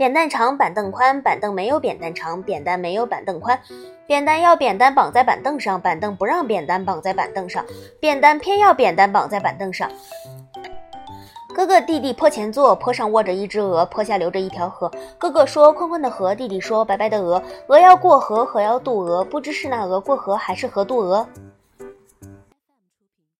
扁担长，板凳宽，板凳没有扁担长，扁担没有板凳宽。扁担要扁担绑在板凳上，板凳不让扁担绑在板凳上，扁担偏要扁担绑在板凳上。哥哥弟弟坡前坐，坡上卧着一只鹅，坡下流着一条河。哥哥说：“宽宽的河。”弟弟说：“白白的鹅。鹅要过河，河要渡鹅，不知是那鹅过河，还是河渡鹅。”